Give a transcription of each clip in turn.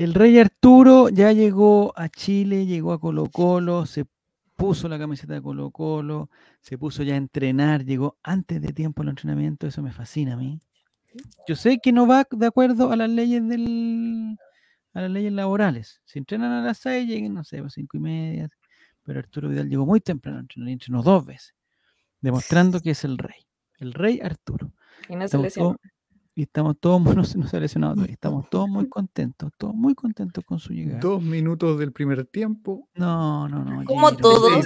El rey Arturo ya llegó a Chile, llegó a Colo Colo, se puso la camiseta de Colo Colo, se puso ya a entrenar, llegó antes de tiempo al entrenamiento, eso me fascina a mí. Yo sé que no va de acuerdo a las leyes del, a las leyes laborales. Si entrenan a las seis, lleguen, no sé, a cinco y media. Pero Arturo Vidal llegó muy temprano y entrenó dos veces, demostrando que es el rey. El rey Arturo. Y no se y estamos todos, muy- no se nos ha lesionado todavía, estamos todos muy contentos, todos muy contentos con su llegada. Dos minutos del primer tiempo. No, no, no. ¿Cómo todos?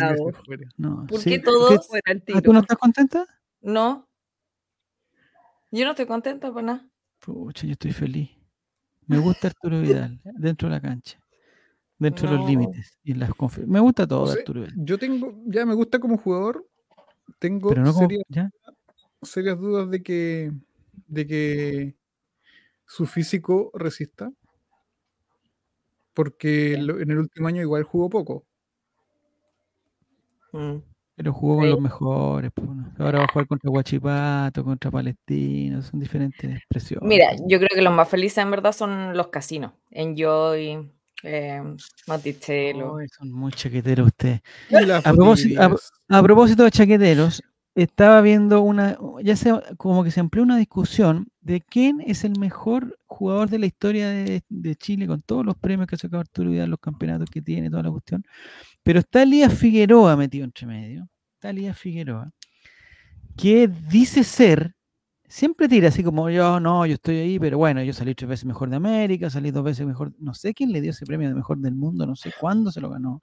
No, ¿Por sí, qué ¿por todos? Fuera el ¿Ah, ¿Tú no estás contenta? No. Yo no estoy contenta por nada. Pucha, yo estoy feliz. Me gusta Arturo Vidal, dentro de la cancha, dentro de los límites. Y en las Me gusta todo No de sé, Arturo Vidal. yo tengo, ya me gusta como jugador. Tengo Pero no como. serias, ¿ya? serias dudas de que, de que su físico resista. Porque en el último año igual jugó poco. Mm. Pero jugó con Sí. los mejores. pues, ¿no? Ahora va a jugar contra Guachipato, contra Palestino. Son diferentes expresiones. Mira, pues. yo creo que los más felices en verdad son los casinos. Enjoy, eh, Monticello. Ay, son muy chaqueteros ustedes. A propósito- a- botillerías. A propósito de chaqueteros, estaba viendo una, ya se, como que se amplió una discusión de quién es el mejor jugador de la historia de, Chile con todos los premios que ha sacado Arturo Vidal, los campeonatos que tiene, toda la cuestión. Pero está Elías Figueroa metido entre medio. Está Elías Figueroa, que dice ser, siempre tira así como yo, no, yo estoy ahí, pero bueno, yo salí tres veces mejor de América, salí dos veces mejor, no sé quién le dio ese premio de mejor del mundo, no sé cuándo se lo ganó.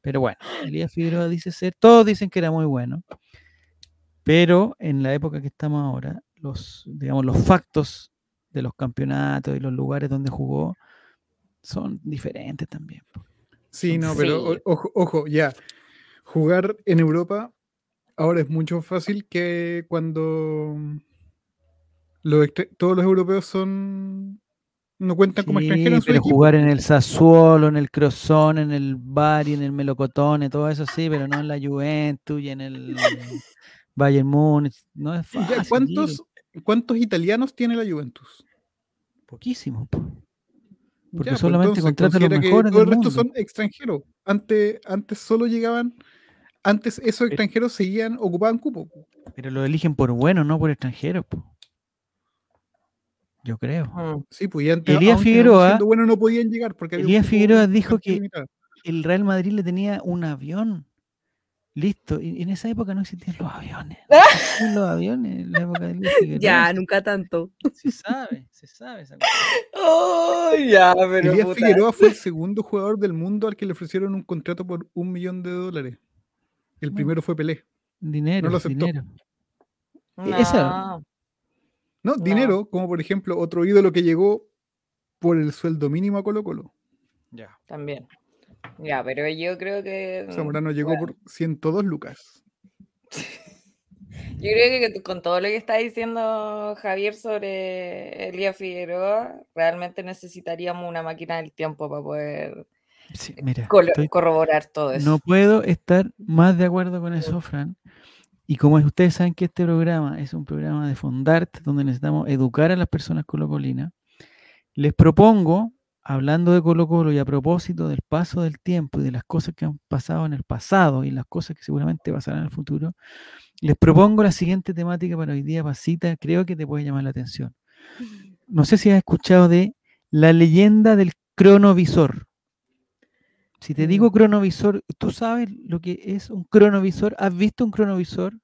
Pero bueno, Elías Figueroa dice ser, todos dicen que era muy bueno, pero en la época que estamos ahora, los, digamos, los factos de los campeonatos y los lugares donde jugó son diferentes también. Sí, no, pero Sí. ojo, ojo, ya. Jugar en Europa ahora es mucho fácil que cuando los todos los europeos son no cuentan como extranjeros pero equipo. jugar en el Sassuolo, en el Crozón, en el Bari, en el Melocotone, todo eso sí, pero no en la Juventus y en el Bayern Múnich. No es Ya, fácil. ¿cuántos, Giro. ¿Cuántos italianos tiene la Juventus? Poquísimos. po. Porque Ya, pues, solamente contrata a los mejores Todo el resto mundo. son extranjeros. Antes, antes solo llegaban, antes esos extranjeros seguían, ocupaban cupo. po. Pero lo eligen por buenos, no por extranjeros. po. Yo creo. Mm. Sí, pues y antes, Elías Figueroa- bueno, no podían llegar porque había un Elías Figueroa dijo que-. El Real Madrid le tenía un avión. Listo. Y en esa época no existían los aviones. No existían los aviones en la época de Elías Figueroa. Ya, nunca tanto. Se sabe, se sabe esa cosa. Ay, ya, pero Elías puta. Figueroa fue el segundo jugador del mundo al que le ofrecieron un contrato por un millón de dólares. El primero fue Pelé. Dinero, lo aceptó. dinero. E- esa- No. No, No. dinero, como por ejemplo otro ídolo que llegó por el sueldo mínimo a Colo Colo. Ya. También. Ya, pero yo creo que. mm, Zamorano llegó bueno, por 102 lucas. Yo creo que con todo lo que está diciendo Javier sobre Elías Figueroa, realmente necesitaríamos una máquina del tiempo para poder Sí, mira, colo- estoy- corroborar todo eso. no puedo estar más de acuerdo con eso, Fran. Y como ustedes saben que este programa es un programa de Fondart, donde necesitamos educar a las personas colocolinas, les propongo, hablando de Colo Colo y a propósito del paso del tiempo y de las cosas que han pasado en el pasado y las cosas que seguramente pasarán en el futuro, les propongo la siguiente temática para hoy día, Pasita, creo que te puede llamar la atención. No sé si has escuchado de la leyenda del cronovisor. Si te digo No. cronovisor, ¿tú sabes lo que es un cronovisor? ¿Has visto un cronovisor?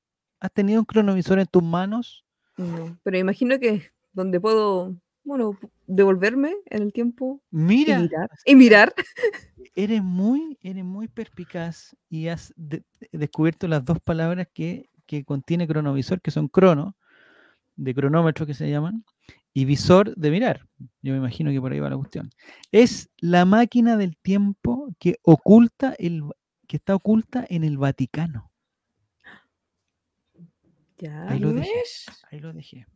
¿Has tenido un cronovisor en tus manos? No, pero imagino que es donde puedo, bueno, devolverme en el tiempo y Mira, mirar. Y mirar. eres muy, eres muy perspicaz y has de- descubierto las dos palabras que, que contiene cronovisor, que son crono, de cronómetro que se llaman, y visor de mirar. Yo me imagino que por ahí va la cuestión. Es la máquina del tiempo que oculta el, que está oculta en el Vaticano. Ya. Ahí lo dejé. Ahí lo dejé.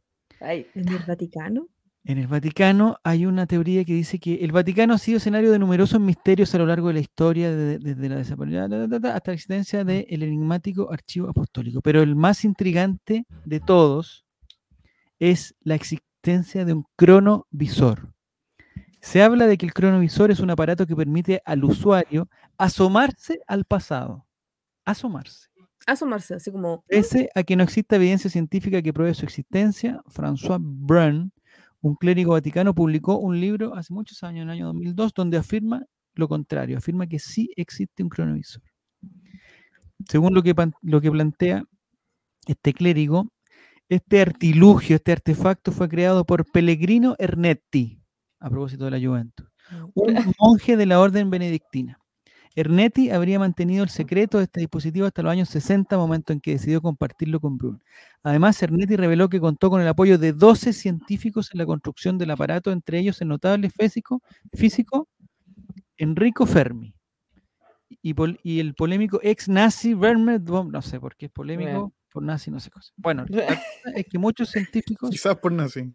Ay, En el Vaticano. En el Vaticano hay una teoría que dice que el Vaticano ha sido escenario de numerosos misterios a lo largo de la historia, de- desde la desaparición ta, ta, ta, ta, hasta la existencia del enigmático archivo apostólico. Pero el más intrigante de todos es la existencia de un cronovisor. Se habla de que el cronovisor es un aparato que permite al usuario asomarse al pasado. Asomarse. Asomarse, así como. Pese a que no exista evidencia científica que pruebe su existencia, François Brun, un clérigo vaticano, publicó un libro hace muchos años, en el año 2002, donde afirma lo contrario, afirma que sí existe un cronovisor. Según lo que, lo que plantea este clérigo, este artilugio, este artefacto fue creado por Pellegrino Ernetti, a propósito de la Juventus, un monje de la orden benedictina. Ernetti habría mantenido el secreto de este dispositivo hasta los años 60, momento en que decidió compartirlo con Brun. Además, Ernetti reveló que contó con el apoyo de 12 científicos en la construcción del aparato, entre ellos el notable físico, físico Enrico Fermi y, pol- y el polémico ex nazi Werner von, no sé por qué es polémico, Bien. por nazi, no sé cosa. Bueno, es que muchos científicos Quizás por nazi.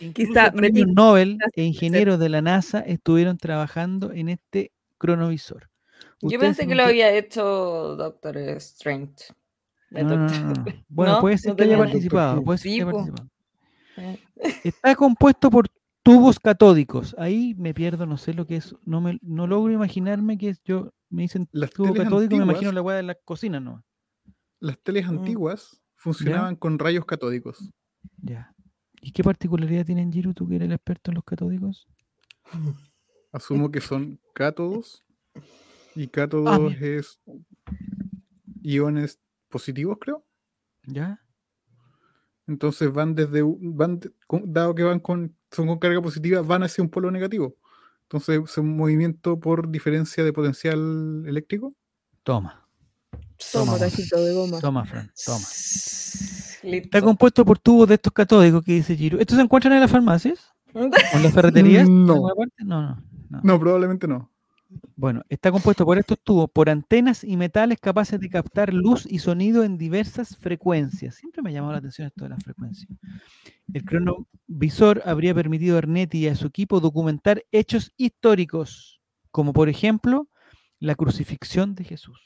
Incluso Quizá premios Nobel quizás e ingenieros de la NASA estuvieron trabajando en este cronovisor. Yo pensé que lo había hecho Doctor Strange. Bueno, ¿No? puede ser ¿No que haya participado. Puede ser Sí, que haya po. participado. Eh, Está compuesto por tubos catódicos. Ahí me pierdo, no sé lo que es. No, me, no logro imaginarme que es yo. Me dicen Las tubo catódico, me imagino la weá de la cocina, ¿no? Las teles Mm. antiguas funcionaban con rayos catódicos. Ya. ¿Y qué particularidad tienen, Giro, tú que eres el experto en los catódicos? Asumo que son cátodos. Y cátodos mira. es iones positivos, creo. ¿Ya? Entonces van desde van dado que van con son con carga positiva, van hacia un polo negativo. Entonces es un movimiento por diferencia de potencial eléctrico. Toma. Toma, Toma, cajito de goma. Toma, Fran, toma. Está compuesto por tubos de estos catódicos que dice Giro. ¿Estos se encuentran en las farmacias? ¿O en las ferreterías? No, no. No, probablemente no. Bueno, está compuesto por estos tubos, por antenas y metales capaces de captar luz y sonido en diversas frecuencias. Siempre me ha llamado la atención esto de las frecuencias. El cronovisor habría permitido a Ernetti y a su equipo documentar hechos históricos, como por ejemplo la crucifixión de Jesús.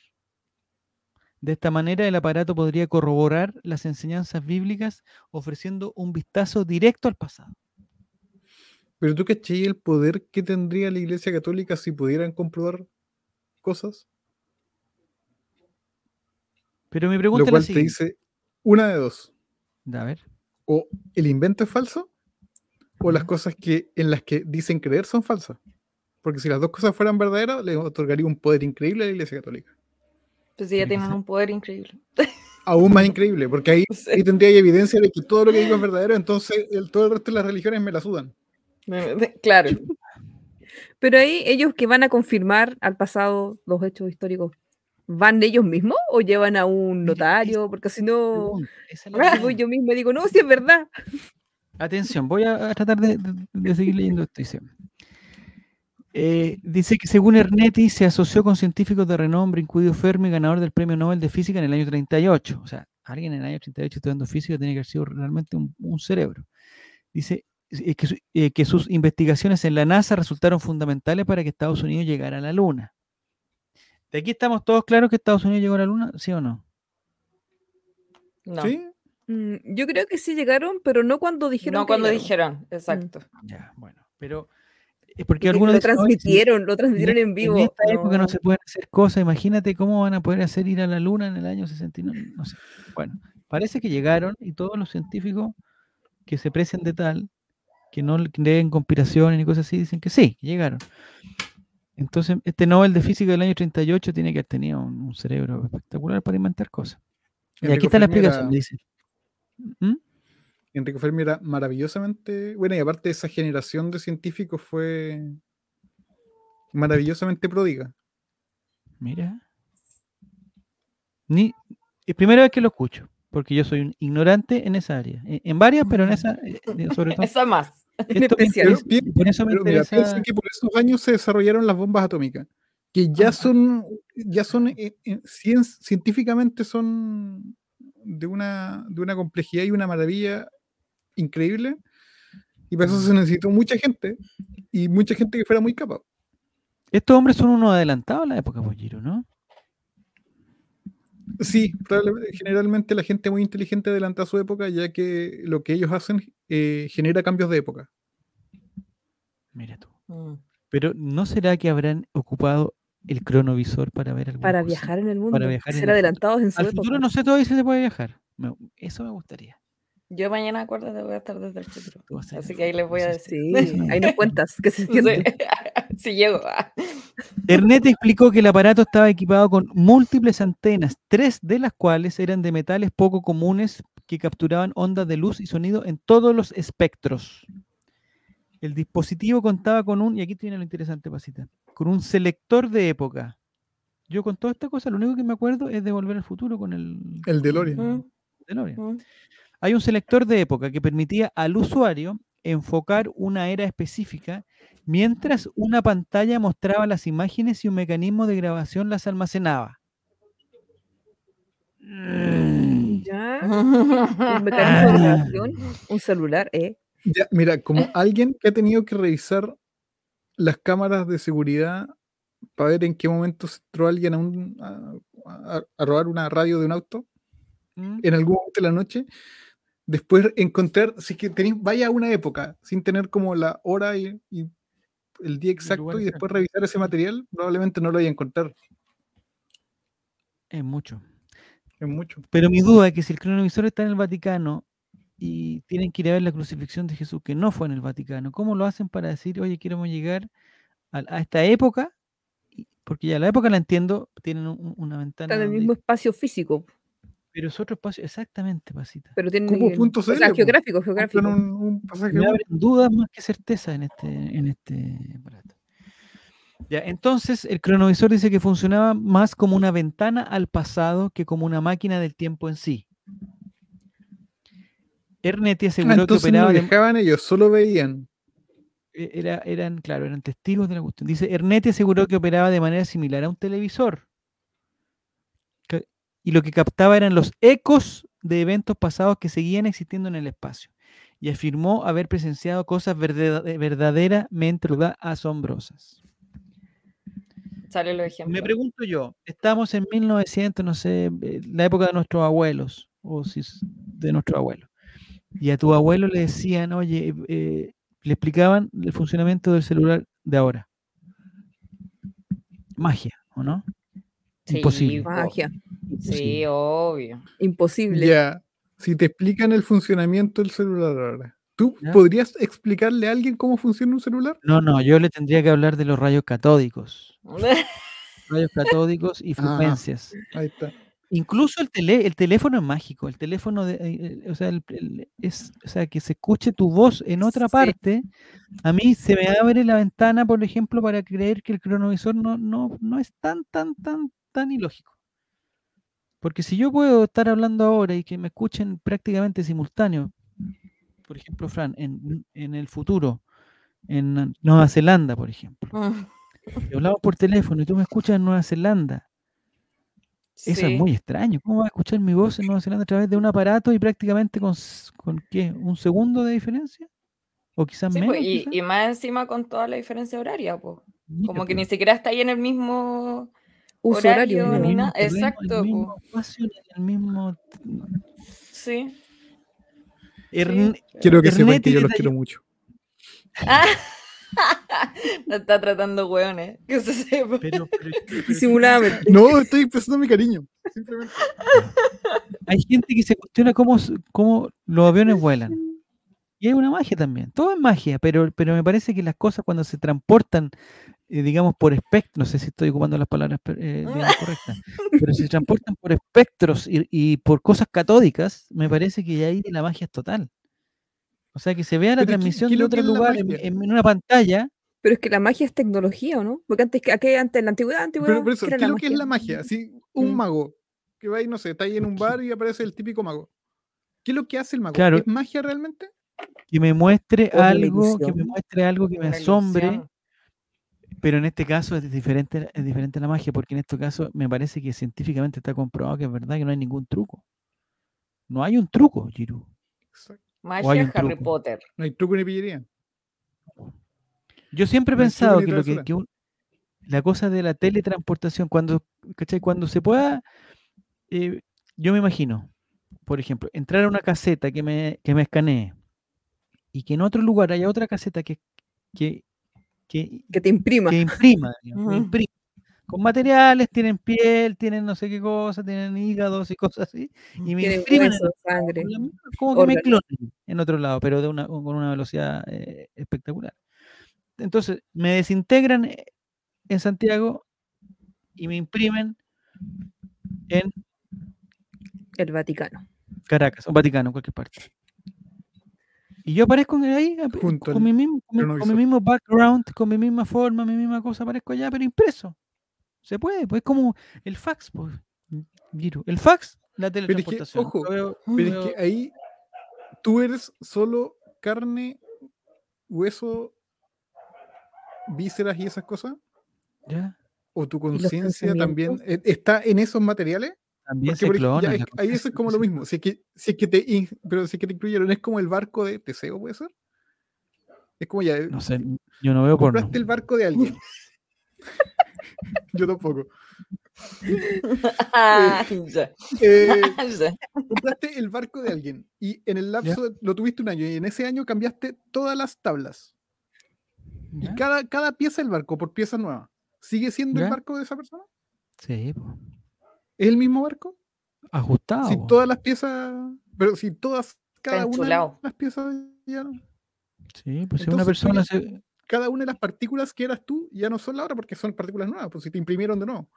De esta manera, el aparato podría corroborar las enseñanzas bíblicas ofreciendo un vistazo directo al pasado. Pero tú cachai el poder que tendría la Iglesia Católica si pudieran comprobar cosas. Pero mi Lo pregunta es la cual te dice una de dos. A ver. O el invento es falso, o las cosas que en las que dicen creer son falsas. Porque si las dos cosas fueran verdaderas, le otorgaría un poder increíble a la Iglesia Católica. Pues ya tienen un poder increíble. Aún más increíble, porque ahí, Sí. ahí tendría evidencia de que todo lo que digo es verdadero, entonces el, todo el resto de las religiones me la sudan. Claro. Pero ahí ellos que van a confirmar al pasado los hechos históricos, ¿van ellos mismos o llevan a un notario? Porque si no, si voy yo mismo y digo, no, si es verdad. Atención, voy a, tratar de, de- de seguir leyendo esto. Dice, Eh, dice que según Ernetti se asoció con científicos de renombre, incluido Fermi, ganador del Premio Nobel de Física en el año 38. O sea, alguien en el año 38 estudiando física tiene que haber sido realmente un, un cerebro. Dice que, su- eh, que sus investigaciones en la NASA resultaron fundamentales para que Estados Unidos llegara a la Luna. ¿De aquí estamos todos claros que Estados Unidos llegó a la Luna? ¿Sí o no? No, ¿Sí? Mm, Yo creo que sí llegaron, pero no cuando dijeron. no que cuando llegaron. dijeron, exacto. Ya, bueno. Pero es porque Y que algunos lo dicen, "Oye, si- transmitieron, lo transmitieron en vivo. En esta época no no. se pueden hacer cosas. Imagínate cómo van a poder hacer ir a la luna en el año 69. No sé. Bueno, parece que llegaron y todos los científicos que se precian de tal, que no creen conspiraciones ni cosas así, dicen que sí, llegaron. Entonces, este Nobel de Física del año 38 tiene que haber tenido un, un cerebro espectacular para inventar cosas. Y aquí está la era- explicación, dice. ¿Mm? Enrico Fermi era maravillosamente, bueno, y aparte esa generación de científicos fue maravillosamente pródiga. Mira. Ni, es primera vez que lo escucho, porque yo soy un ignorante en esa área. En, en varias, pero en esa, eh, sobre todo. Esa más. En me especial. Pero por eso me mira, interesa. que por esos años se desarrollaron las bombas atómicas, que ya Ajá. son, ya son eh, eh, cien- científicamente son de una, de una complejidad y una maravilla increíble. Y para eso se necesitó mucha gente y mucha gente que fuera muy capaz. Estos hombres son unos adelantados a la época, pues, Giro, ¿no? Sí, probablemente- generalmente la gente muy inteligente adelanta su época, ya que lo que ellos hacen eh, genera cambios de época. Mira tú. Mm. Pero ¿no será que habrán ocupado el cronovisor para ver alguna Para cosa? viajar en el mundo. viajar en ser el adelantados en su Al época. futuro no sé todavía si se puede viajar. Me- eso me gustaría. Yo mañana, acuérdate, voy a estar desde el futuro. Así el que ahí les voy a decir. Sí, ahí nos cuentas que se Sí, siente. si llego. Ernet explicó que el aparato estaba equipado con múltiples antenas, tres de las cuales eran de metales poco comunes que capturaban ondas de luz y sonido en todos los espectros. El dispositivo contaba con un, y aquí tiene lo interesante, Pasita, con un selector de época. Yo con toda esta cosa, lo único que me acuerdo es de Volver al Futuro con el, El DeLorean. Mm, DeLorean. mm. Hay un selector de época que permitía al usuario enfocar una era específica mientras una pantalla mostraba las imágenes y un mecanismo de grabación las almacenaba. Mm. Ya. Un mecanismo de Ah. grabación, un celular, ¿eh? Ya, mira, como alguien que ha tenido que revisar las cámaras de seguridad para ver en qué momento se entró alguien a, un- a- a- a robar una radio de un auto, Mm. en algún momento de la noche, después encontrar, si es que tenéis, vaya a una época, sin tener como la hora y, y el día exacto, y después revisar ese material, probablemente no lo vaya a encontrar. Es mucho. Es mucho. Pero mi duda es que si el cronovisor está en el Vaticano y tienen que ir a ver la crucifixión de Jesús, que no fue en el Vaticano, ¿cómo lo hacen para decir, oye, queremos llegar a, a esta época? Porque ya la época la entiendo, tienen un- una ventana. Está en el donde- mismo espacio físico, Pero es otro espacio, exactamente, Pasita. pero tiene. Cupo.cl, o sea, geográfico, geográfico. un, un pasaje Me abren dudas más que certeza en este, en este aparato. Ya, entonces el cronovisor dice que funcionaba más como una ventana al pasado que como una máquina del tiempo en sí. Ernetti Ah, aseguró que entonces no operaba de, ellos, solo veían. e- era, eran, claro, eran testigos de la cuestión. Dice, Ernetti aseguró que operaba de manera similar a un televisor. Y lo que captaba eran los ecos de eventos pasados que seguían existiendo en el espacio. Y afirmó haber presenciado cosas verdad- verdaderamente ¿verdad? asombrosas. Sale ejemplos. Me pregunto yo, estamos en 1900, no sé, eh, la época de nuestros abuelos, o si de nuestro abuelo. Y a tu abuelo le decían, oye, eh, le explicaban el funcionamiento del celular de ahora. Magia, ¿o no? Sí, Imposible. Sí, obvio. Imposible. Ya, si te explican el funcionamiento del celular ahora, ¿tú Ya. podrías explicarle a alguien cómo funciona un celular? No, no, yo le tendría que hablar de los rayos catódicos. Rayos catódicos y Ah. frecuencias. Ahí está. Incluso el, tele, el teléfono es mágico, el teléfono, de, eh, eh, o, sea, el- el- es, o sea, que se escuche tu voz en otra Sí. parte, a mí se me abre la ventana, por ejemplo, para creer que el cronovisor no, no, no es tan, tan, tan, tan ilógico. Porque si yo puedo estar hablando ahora y que me escuchen prácticamente simultáneo, por ejemplo, Fran, en, en el futuro, en Nueva Zelanda, por ejemplo, y hablamos por teléfono y tú me escuchas en Nueva Zelanda, eso es muy extraño. ¿Cómo vas a escuchar mi voz en Nueva Zelanda a través de un aparato y prácticamente con, con qué? ¿Un segundo de diferencia? ¿O quizás Sí, menos? pues, y, quizás? y más encima con toda la diferencia horaria, pues. Como que pues, ni siquiera está ahí en el mismo. Uso horario. horario ni nada, exacto, En el mismo espacio, el mismo... Sí. Ern- Quiero que sepan que yo los quiero mucho. Ah. No está tratando hueones. Que se sepa. pero- pero- pero- Disimuladamente. No, estoy expresando mi cariño. Simplemente. hay gente que se cuestiona cómo, cómo los aviones vuelan. Y hay una magia también. Todo es magia, pero, pero me parece que las cosas cuando se transportan, eh, digamos, por espectros, no sé si estoy ocupando las palabras eh, digamos, correctas, pero si se transportan por espectros y, y por cosas catódicas, me parece que ahí la magia es total. O sea, que se vea la Pero ¿qué- transmisión de otro lugar en, en una pantalla. Pero es que la magia es tecnología, ¿o no? Porque antes, que- aquel- antes en la antigüedad, antigüedad Pero por eso, ¿qué ¿qué era es lo que es la magia? Así, un Mm. mago que va y no sé, está ahí en un bar y aparece el típico mago. ¿Qué es lo que hace el mago? Claro. ¿Es magia realmente? Que me muestre algo, que me muestre algo que me asombre. Pero en este caso es diferente, es diferente la magia, porque en este caso me parece que científicamente está comprobado que es verdad que no hay ningún truco. No hay un truco, Giru. Exacto. Magia Harry truco. Potter. No hay truco ni pillería. Yo siempre he No pensado que, lo que, travesura. que un- la cosa de la teletransportación, cuando, ¿cachai? cuando se pueda, eh, yo me imagino, por ejemplo, entrar a una caseta que me, que me escanee y que en otro lugar haya otra caseta que, que que, Que te imprima. que imprima, digamos, que Ujú. imprima. Con materiales, tienen piel, tienen no sé qué cosa, tienen hígados y cosas así. Y me imprimen en hueso, sangre. como que me clonen en otro lado, pero de una, con una velocidad eh, espectacular. Entonces, me desintegran eh, en Santiago y me imprimen en El Vaticano. Caracas, o Vaticano, en cualquier parte. Y yo aparezco ahí Junto con, al mi mismo, con, mi, con mi cronovisor. mismo background, con mi misma forma, mi misma cosa, aparezco allá, pero impreso. Se puede, pues es como el fax, pues. Giro. El fax, la es que, teletransportación. ojo, veo- Pero es que ahí tú eres solo carne, hueso, vísceras y esas cosas. ¿ya? ¿O tu conciencia también eh, está en esos materiales? También Porque se por ya la ahí eso es como lo mismo. Si es que, si es que te, in- pero si es que te incluyeron, es como el barco de Teseo, ¿puede ser? Es como ya, No sé, yo no veo porno. compraste el barco de alguien. Yo tampoco. Ah, ya, Eh, ya. compraste el barco de alguien y en el lapso de- lo tuviste un año y en ese año cambiaste todas las tablas y cada, cada pieza del barco por pieza nueva. ¿Sigue siendo ¿Ya? el barco de esa persona? Sí, po. ¿Es el mismo barco? ajustado. si todas las piezas, pero si todas, cada una de las piezas ya no- Sí, pues si una persona se. cada una de las partículas que eras tú ya no son la hora porque son partículas nuevas, pues si te imprimieron de nuevo.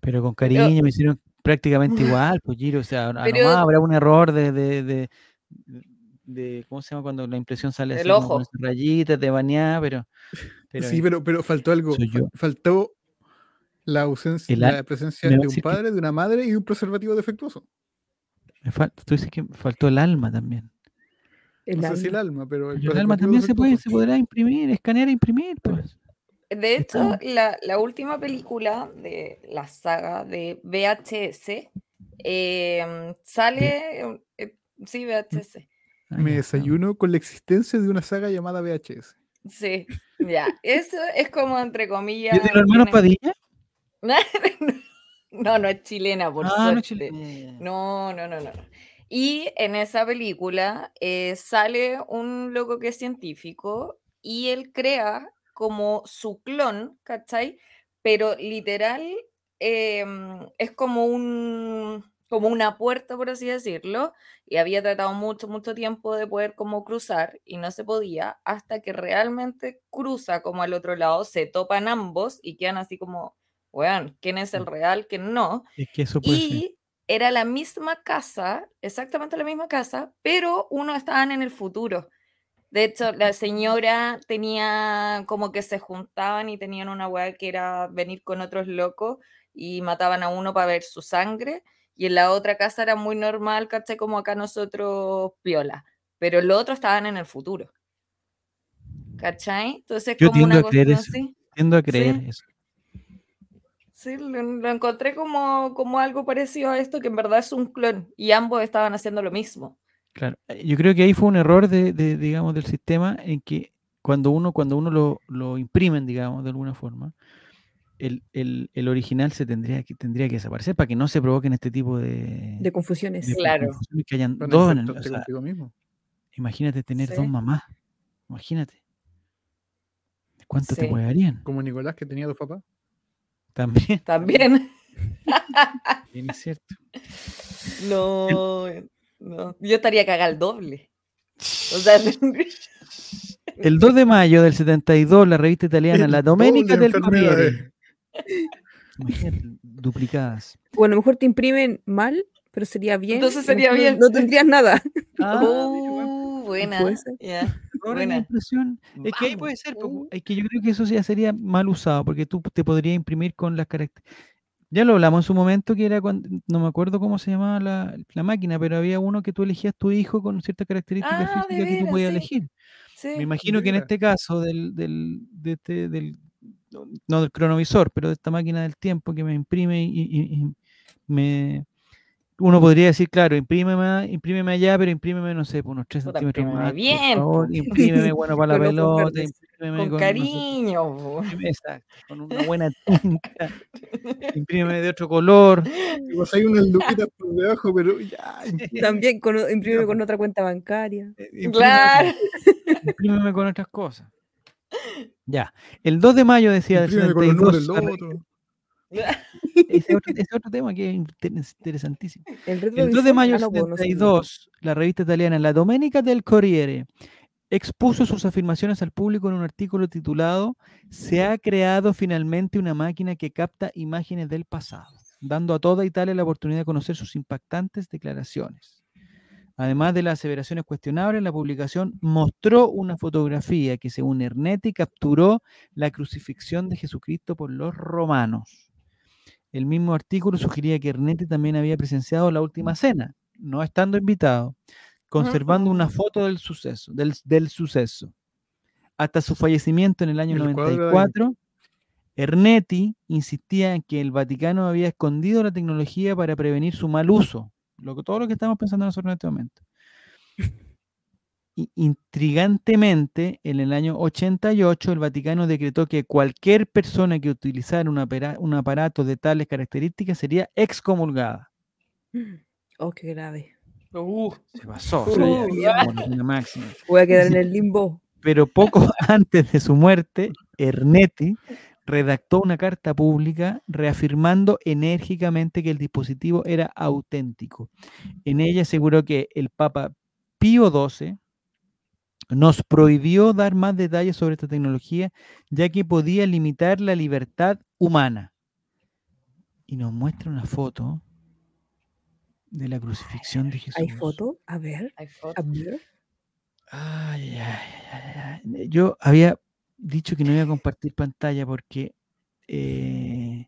Pero con cariño me hicieron prácticamente igual, pues Giro. O sea, Pero- habrá un error de, de, de, de- ¿Cómo se llama cuando la impresión sale así? Como con ojo. rayitas de bañada, pero. pero sí, pero, pero faltó algo. Faltó la ausencia, la presencia de un que- padre, de una madre y de un preservativo defectuoso. me fal- tú dices que me faltó el alma también. El no sé si el alma. alma, pero el, Pero el alma preservativo también se puede, se podrá imprimir, escanear e imprimir, pues. De hecho, la, la última película de la saga de VHS em, sale. eh, sí, VHS. Ah, Me desayuno con la existencia de una saga llamada VHS. Sí, ya. Eso es como entre comillas. ¿Y es de los hermanos Padilla? No, no es chilena, por Ah, no, suerte. No, no, no, no. no. Y en esa película eh, sale un loco que es científico y él crea como su clon, ¿cachai? Pero literal em, es como un como una puerta, por así decirlo, y había tratado mucho, mucho tiempo de poder como cruzar y no se podía, hasta que realmente cruza como al otro lado, se topan ambos y quedan así como, weón, ¿quién es el real, quién no? Es que eso puede ser. Y era la misma casa, exactamente la misma casa, pero uno estaban en el futuro. De hecho, la señora tenía como que se juntaban y tenían una weá que era venir con otros locos y mataban a uno para ver su sangre. Y en la otra casa era muy normal, ¿cachai? Como acá nosotros, piola. Pero los otros estaban en el futuro. ¿Cachai? Entonces, Yo como tiendo una a creer así. Tiendo a creer Sí. eso. Sí, lo, lo encontré como, como algo parecido a esto, que en verdad es un clon y ambos estaban haciendo lo mismo. Claro, eh, yo creo que ahí fue un error de, de, digamos, del sistema en que cuando uno, cuando uno lo, lo imprimen, digamos, de alguna forma, el, el, el original se tendría que, tendría que desaparecer para que no se provoquen este tipo de, De confusiones. de Claro. confusiones, que hayan dos en el- o enfrentarte sea, contigo mismo. imagínate tener dos mamás, imagínate. ¿Cuánto te Sí. jugarían? Como Nicolás que tenía dos papás. También, También. bien es cierto. No, no. Yo estaría cagada el doble. O sea, El 2 de mayo del 72, la revista italiana La Domenica del. Corriere. Imagínate, duplicadas. O a lo mejor te imprimen mal, pero sería bien. Entonces sería bien. No tendrías nada. Ah, Uh, buena. Puede buena. impresión. Es que ahí puede ser, Uh. es que yo creo que eso ya sería mal usado, porque tú te podrías imprimir con las características. Ya lo hablamos en su momento, que era cuando, no me acuerdo cómo se llamaba la, la máquina, pero había uno que tú elegías tu hijo con ciertas características Ah, físicas que tú podías sí. elegir. Sí. Me imagino que en este caso del, del, de este- del, no- no del cronovisor, pero de esta máquina del tiempo que me imprime y, y- y me uno podría decir, claro, imprímeme, imprímeme allá, pero imprímeme, no sé, por unos 3 Puta, centímetros imprímeme más, por bien, favor, imprímeme bueno para la pelota, imprímeme Con con, no sé, cariño. imprímeme- exacto, con una buena tinta, imprímeme de otro color, Y vos hay unas luquitas por debajo, pero ya. También con, imprime con otra cuenta bancaria. eh, imprímeme- Claro. imprímeme con otras cosas. Ya. El 2 de mayo decía del Imprímeme con los números 72. Ese otro, ese otro tema que es inter- interesantísimo. El, El 2 de mayo del no, pues, no sé. 72, la revista italiana La Domenica del Corriere expuso sus afirmaciones al público en un artículo titulado Se ha creado finalmente una máquina que capta imágenes del pasado, dando a toda Italia la oportunidad de conocer sus impactantes declaraciones. Además de las aseveraciones cuestionables, la publicación mostró una fotografía que, según Ernetti, capturó la crucifixión de Jesucristo por los romanos. El mismo artículo sugería que Ernetti también había presenciado la última cena, no estando invitado, conservando una foto del suceso, del, del suceso. Hasta su fallecimiento en el año El cuadro de ahí. 94, Ernetti insistía en que el Vaticano había escondido la tecnología para prevenir su mal uso, lo que, todo lo que estamos pensando nosotros en este momento. Intrigantemente, en el año 88, el Vaticano decretó que cualquier persona que utilizara un, apara- un aparato de tales características sería excomulgada. Oh, qué grave. Uh, Se pasó. o sea, ya Uh, máxima. Voy a quedar en el limbo. Pero poco antes de su muerte, Ernetti redactó una carta pública reafirmando enérgicamente que el dispositivo era auténtico. En ella aseguró que el Papa Pío XII nos prohibió dar más detalles sobre esta tecnología, ya que podía limitar la libertad humana. Y nos muestra una foto de la crucifixión de Jesús. ¿Hay foto? A ver, hay fotos. a ver. Ay, ay, ay, ay. Yo había dicho que no iba a compartir pantalla porque. eh,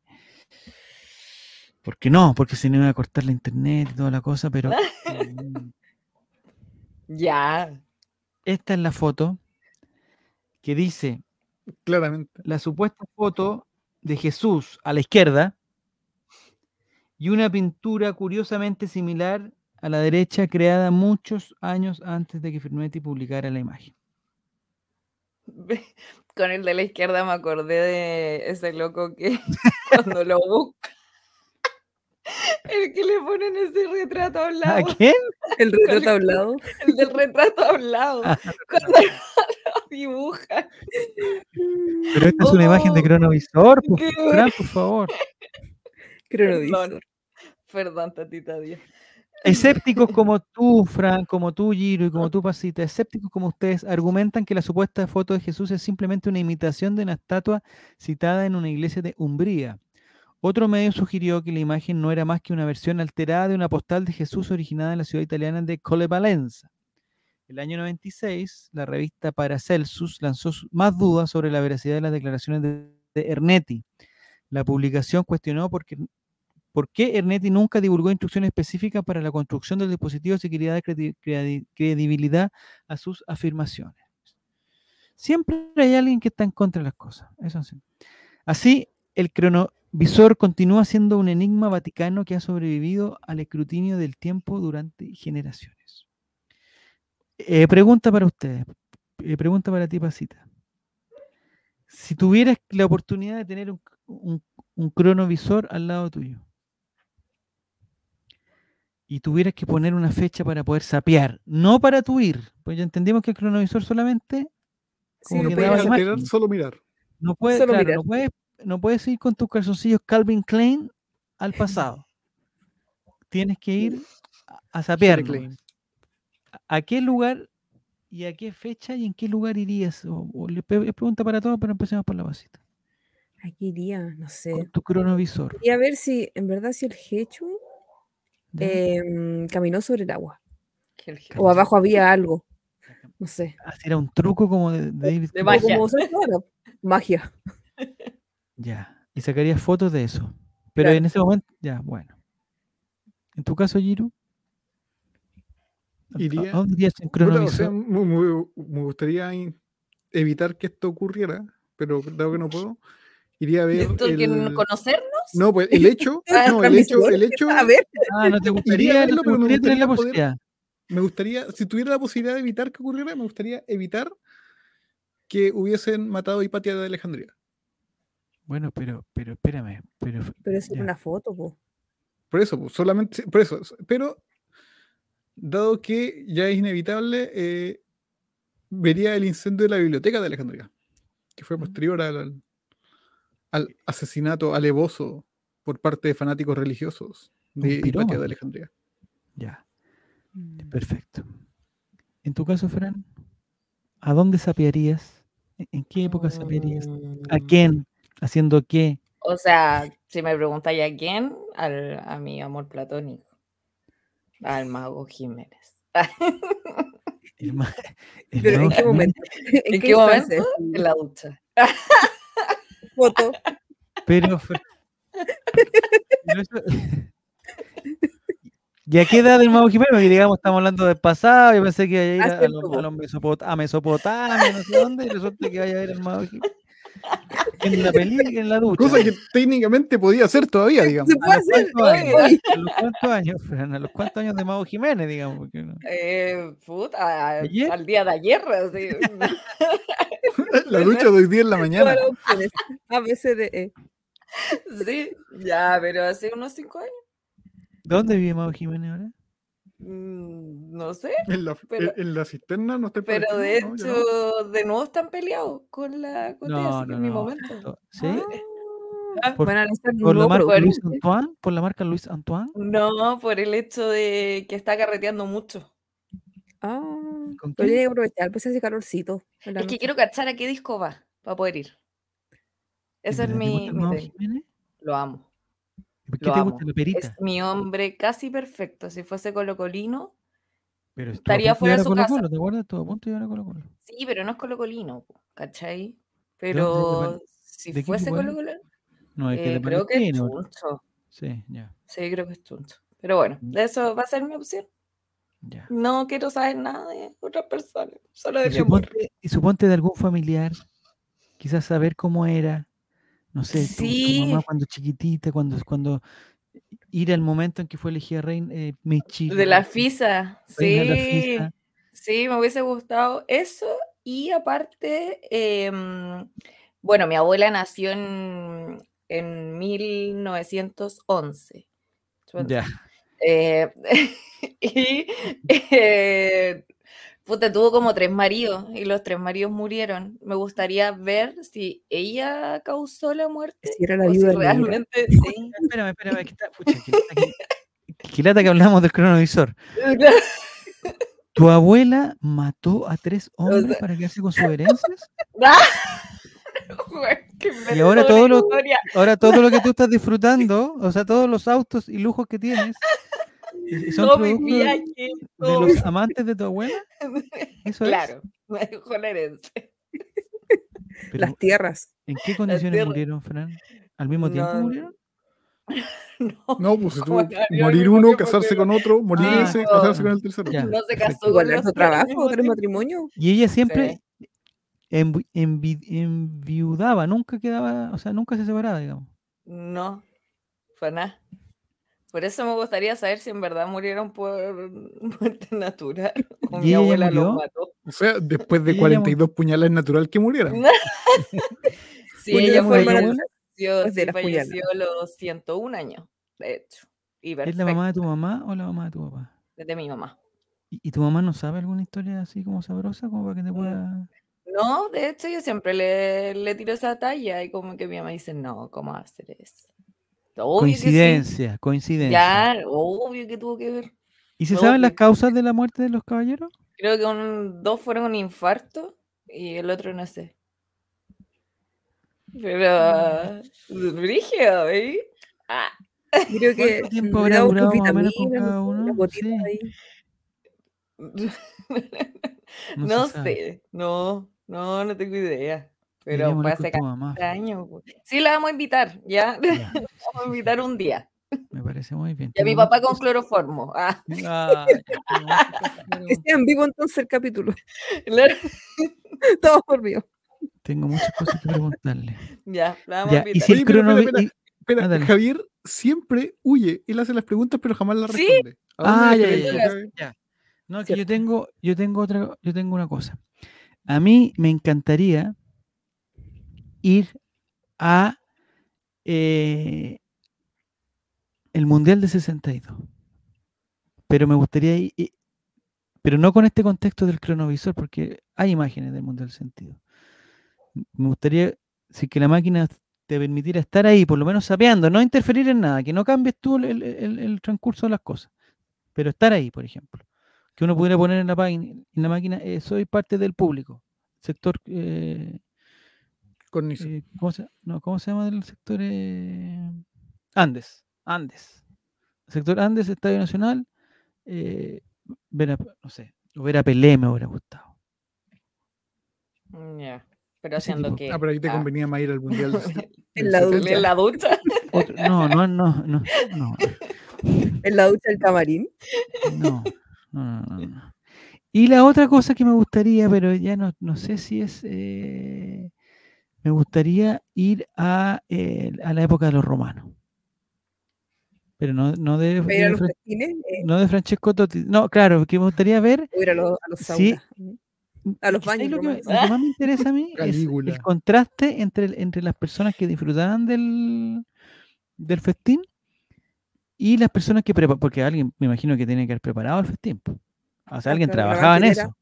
porque no, porque si no iba a cortar la internet y toda la cosa, pero. mm, Ya. Esta es la foto que dice Claramente. la supuesta foto de Jesús a la izquierda y una pintura curiosamente similar a la derecha creada muchos años antes de que Firmetti publicara la imagen. Con el de la izquierda me acordé de ese loco que cuando lo busca, el que le ponen ese retrato a un ¿A lado, quién? El retrato hablado. el del retrato a un lado, Ah, cuando lo dibuja. Pero esta es una imagen de Oh, cronovisor, por, qué Fran, por favor. Cronodivisor. Perdón, perdón, tatita Dios. Escépticos como tú, Fran, como tú, Giro, y como tú, Pasita, escépticos como ustedes, argumentan que la supuesta foto de Jesús es simplemente una imitación de una estatua citada en una iglesia de Umbría. Otro medio sugirió que la imagen no era más que una versión alterada de una postal de Jesús originada en la ciudad italiana de Colevalenza. El año 96, la revista Paracelsus lanzó más dudas sobre la veracidad de las declaraciones de, Ernetti. La publicación cuestionó por qué, por qué Ernetti nunca divulgó instrucciones específicas para la construcción del dispositivo si quería dar credi- credi- credibilidad a sus afirmaciones. Siempre hay alguien que está en contra de las cosas. Eso sí. Así, el cronovisor continúa siendo un enigma vaticano que ha sobrevivido al escrutinio del tiempo durante generaciones. Eh, pregunta para ustedes. eh, pregunta para ti, Pasita. Si tuvieras la oportunidad de tener un, un- un cronovisor al lado tuyo y tuvieras que poner una fecha para poder sapear, no para tu ir, pues ya entendimos que el cronovisor solamente Sí, hacer. alterar, máquina. solo mirar. no puedes, Solo claro, mirar. no puedes, no puedes ir con tus calzoncillos Calvin Klein al pasado. Tienes que ir a- nomás. ¿A qué lugar y a qué fecha y en qué lugar irías? O, o le pe- es pregunta para todos, pero empecemos por la basita. Aquí iría, no sé. Con tu cronovisor. Y a ver si, en verdad, si el Hechu em, caminó sobre el agua. El. O abajo había algo. No sé. Así era un truco como de, de David. De magia. como magia. Ya. Y sacarías fotos de eso. Pero Claro. en ese momento, ya, bueno. En tu caso, Giro. ¿a- Iría- ¿A dónde irías en o sea, me gustaría evitar que esto ocurriera, pero dado que no puedo, iría a ver. ¿Esto que no el- conocernos? No, pues el hecho, Ah, no, el hecho, el hecho, A ver, Ah, no te gustaría, verlo, no te pero me gustaría tener la poder- me gustaría, si tuviera la posibilidad de evitar que ocurriera, me gustaría evitar que hubiesen matado a Hipatia de Alejandría. Bueno, pero, pero espérame, pero pero es Ya. una foto, po. Por eso, pues, solamente, por eso, pero dado que ya es inevitable, eh, vería el incendio de la biblioteca de Alejandría. que fue posterior al, al asesinato alevoso por parte de fanáticos religiosos de Hipatia de Alejandría. Ya, Mm. perfecto. En tu caso, Fran, ¿a dónde sapearías? ¿En- ¿En qué época sapearías? ¿A Mm, quién? ¿Haciendo qué? O sea, si me preguntáis a quién, al, a mi amor platónico, al mago Jiménez. El ma- el ¿Pero en qué momento? ¿En, ¿En qué qué instancia? En la ducha. Foto. Pero, Fran- pero eso- ¿Y a qué edad del mago Jiménez? Porque digamos, estamos hablando del pasado, yo pensé que iba a ir a, Hace a los, a poco. los Mesopot- a Mesopotamia, no sé dónde, y resulta que vaya a ver al mago Jiménez. En la película, en la ducha. Cosa que técnicamente podía ser todavía, digamos. Se puede ¿A los hacer. cuántos años? Oye. ¿A los cuántos años, Fran? ¿A los cuántos años de Mago Jiménez, digamos? Porque no- Eh, puta, al día de ayer. así. La lucha de hoy día en la mañana. Opciones. A, B, C, D, E. sí, ya, pero hace unos cinco años. ¿Dónde vive Mago Jiménez ahora? Mm, No sé, En la, Pero- en la cisterna no está pero de hecho, de nuevo están peleados con la cotea, No, es mi no. momento. To- ¿Sí? Ah, Por- a lanzar un ¿Por la marca por- Luis. Antoine? ¿Por la marca Luis Antoine? No, por el hecho de que está carreteando mucho. Ah, tiene que aprovechar, pues hace calorcito. en Es que quiero cachar a qué disco va para poder ir. ¿En Ese es mi, mi? Lo amo. ¿Y ¿Por qué Lo te amo. gusta la perita? Es mi hombre casi perfecto. Si fuese colocolino, Pero estaría fuera de su Colo casa. Colo, ¿Te acuerdas? Estuvo a punto de llegar a Colo Colo. sí, pero no es colocolino, ¿cachai? de Pero si de fuese colocolino, No, es que eh, creo que es chuncho. Sí, ya, Sí, creo que es chuncho. Pero bueno, Mm. de eso va a ser mi opción. ya. No quiero saber nada de otras personas, solo de Y suponte, y suponte de algún familiar, quizás saber cómo era, no sé, tu- tu, mamá Sí. cuando chiquitita, cuando, cuando ir al momento en que fue elegida reina, eh, Michi, De la FISA, la sí. FISA. Sí, me hubiese gustado eso. Y aparte, em, bueno, mi abuela nació en, en 1911. Chuta. Ya, Eh, y eh, puta, tuvo como tres maridos y los tres maridos murieron. Me gustaría ver si ella causó la muerte Si era la o si viuda realmente sí. espérame, espérame, que está, pucha, lata que- que lata que hablamos del cronovisor. ¿Tu abuela mató a tres hombres sea- para quedarse con sus herencias? Que Y ahora todo lo-. Ahora todo lo que tú estás disfrutando, o sea, todos los autos y lujos que tienes, son producto de, los amantes de tu abuela. Eso es. Claro, me dejó la herencia. Pero, Las tierras. ¿En qué condiciones murieron, Fran? ¿Al mismo tiempo No, murieron? No, No, pues se ¿cómo tuvo al que morir uno, casarse con otro, morirse, Ah, casarse con el tercero. ya. No se casó con es su trabajo, tres tiempo. matrimonios. Y ella siempre Sí. envi- envi- enviudaba, nunca quedaba, o sea, nunca se separaba, digamos. No, fue nada. Por eso me gustaría saber si en verdad murieron por muerte natural o ¿Y mi abuela los mató. O sea, después de Ella 42 puñaladas natural que murieran. Sí, ¿Murió ella fue falleció, sí, falleció a los 101 años, de hecho. Y ¿Es la mamá de tu mamá o la mamá de tu papá? de mi mamá. ¿Y, y tu mamá no sabe alguna historia así como sabrosa, como para que te Mm, pueda... No, de hecho yo siempre le, le tiro esa talla y como que mi mamá dice, no, ¿cómo hacer eso? Obvio que sí. Coincidencia, coincidencia. Ya, obvio que tuvo que ver. ¿Y se saben las causas de la muerte de los caballeros? Creo que un- dos fueron un infarto y el otro no sé. Pero, brígido, ¿eh? Ah, creo que ¿Cuánto tiempo habrá durado más o menos con cada uno? Sí. No, No, se sabe. sé, no, no, no tengo idea. Pero fue hace tu mamá. 14 años. Sí, la vamos a invitar, ¿ya? Ya, Vamos a invitar un día. me parece muy bien. Y a mi papá con cloroformo. Ah, Ah, que Que preguntar. sea en vivo entonces el capítulo. Todo por mí. Tengo muchas cosas que preguntarle. Ya, la vamos Ya, a y invitar. si el crono... espera, y- Espera, Ah, dale. Javier siempre huye. Él hace las preguntas, pero jamás las ¿Sí? responde. ¿A dónde Ah, ya, ya, ya. No, que yo tengo, yo tengo otra, yo tengo una cosa. A mí me encantaría ir a eh, el Mundial de 62. Pero me gustaría ir, pero no con este contexto del cronovisor, porque hay imágenes del Mundial sentido. Me gustaría, si que la máquina te permitiera estar ahí, por lo menos sapeando, no interferir en nada, que no cambies tú el, transcurso de las cosas, pero estar ahí, por ejemplo. Que uno pudiera poner en la, en la máquina, eh, soy parte del público, sector, eh, Cornisa. eh, ¿cómo, se, no, ¿cómo se llama el sector? eh, Andes, Andes. Sector Andes, Estadio Nacional, eh, ver a, no sé, o ver a Pelé me hubiera gustado. Ya. Pero Ese haciendo que. Ah, pero ahí te ah, convenía más ir al mundial. En la 70. ducha. en la ducha. Otro- no, no, no, no, no, En la ducha del camarín. no, no, no, no, no. Y la otra cosa que me gustaría, pero ya no, no sé si es, eh, me gustaría ir a, eh, a la época de los romanos. Pero no, no de, Para ir a de los eh, no de Francesco Totti. No, claro, que me gustaría ver a los, a los Sí. A los Es que, ¿sabes baños Lo que, lo que más me interesa a mí es el contraste entre, entre las personas que disfrutaban del, del festín y las personas que preparaban, porque alguien me imagino que tiene que haber preparado el festín. O sea, Ah, alguien trabajaba en eso.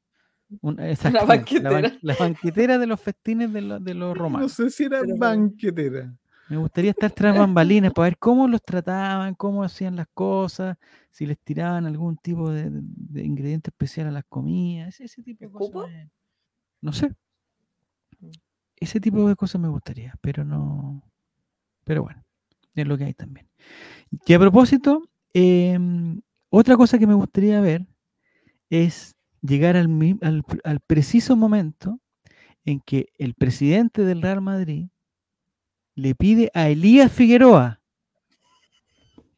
Un- exacto, la, banquetera. ban- la banquetera de los festines de, los- de los No romanos. sé si era Pero- banquetera. Me gustaría estar tras bambalinas para ver cómo los trataban, cómo hacían las cosas, si les tiraban algún tipo de, ingrediente especial a las comidas, ese, ese tipo de cosas. me- No sé. Mm. Ese tipo de cosas me gustaría, pero no. Pero bueno, es lo que hay también. Y a propósito, em, otra cosa que me gustaría ver es llegar al, al al preciso momento en que el presidente del Real Madrid le pide a Elías Figueroa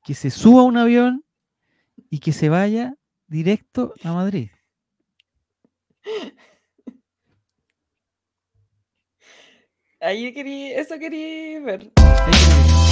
que se suba a un avión y que se vaya directo a Madrid. Ahí quería, eso quería ver. Ahí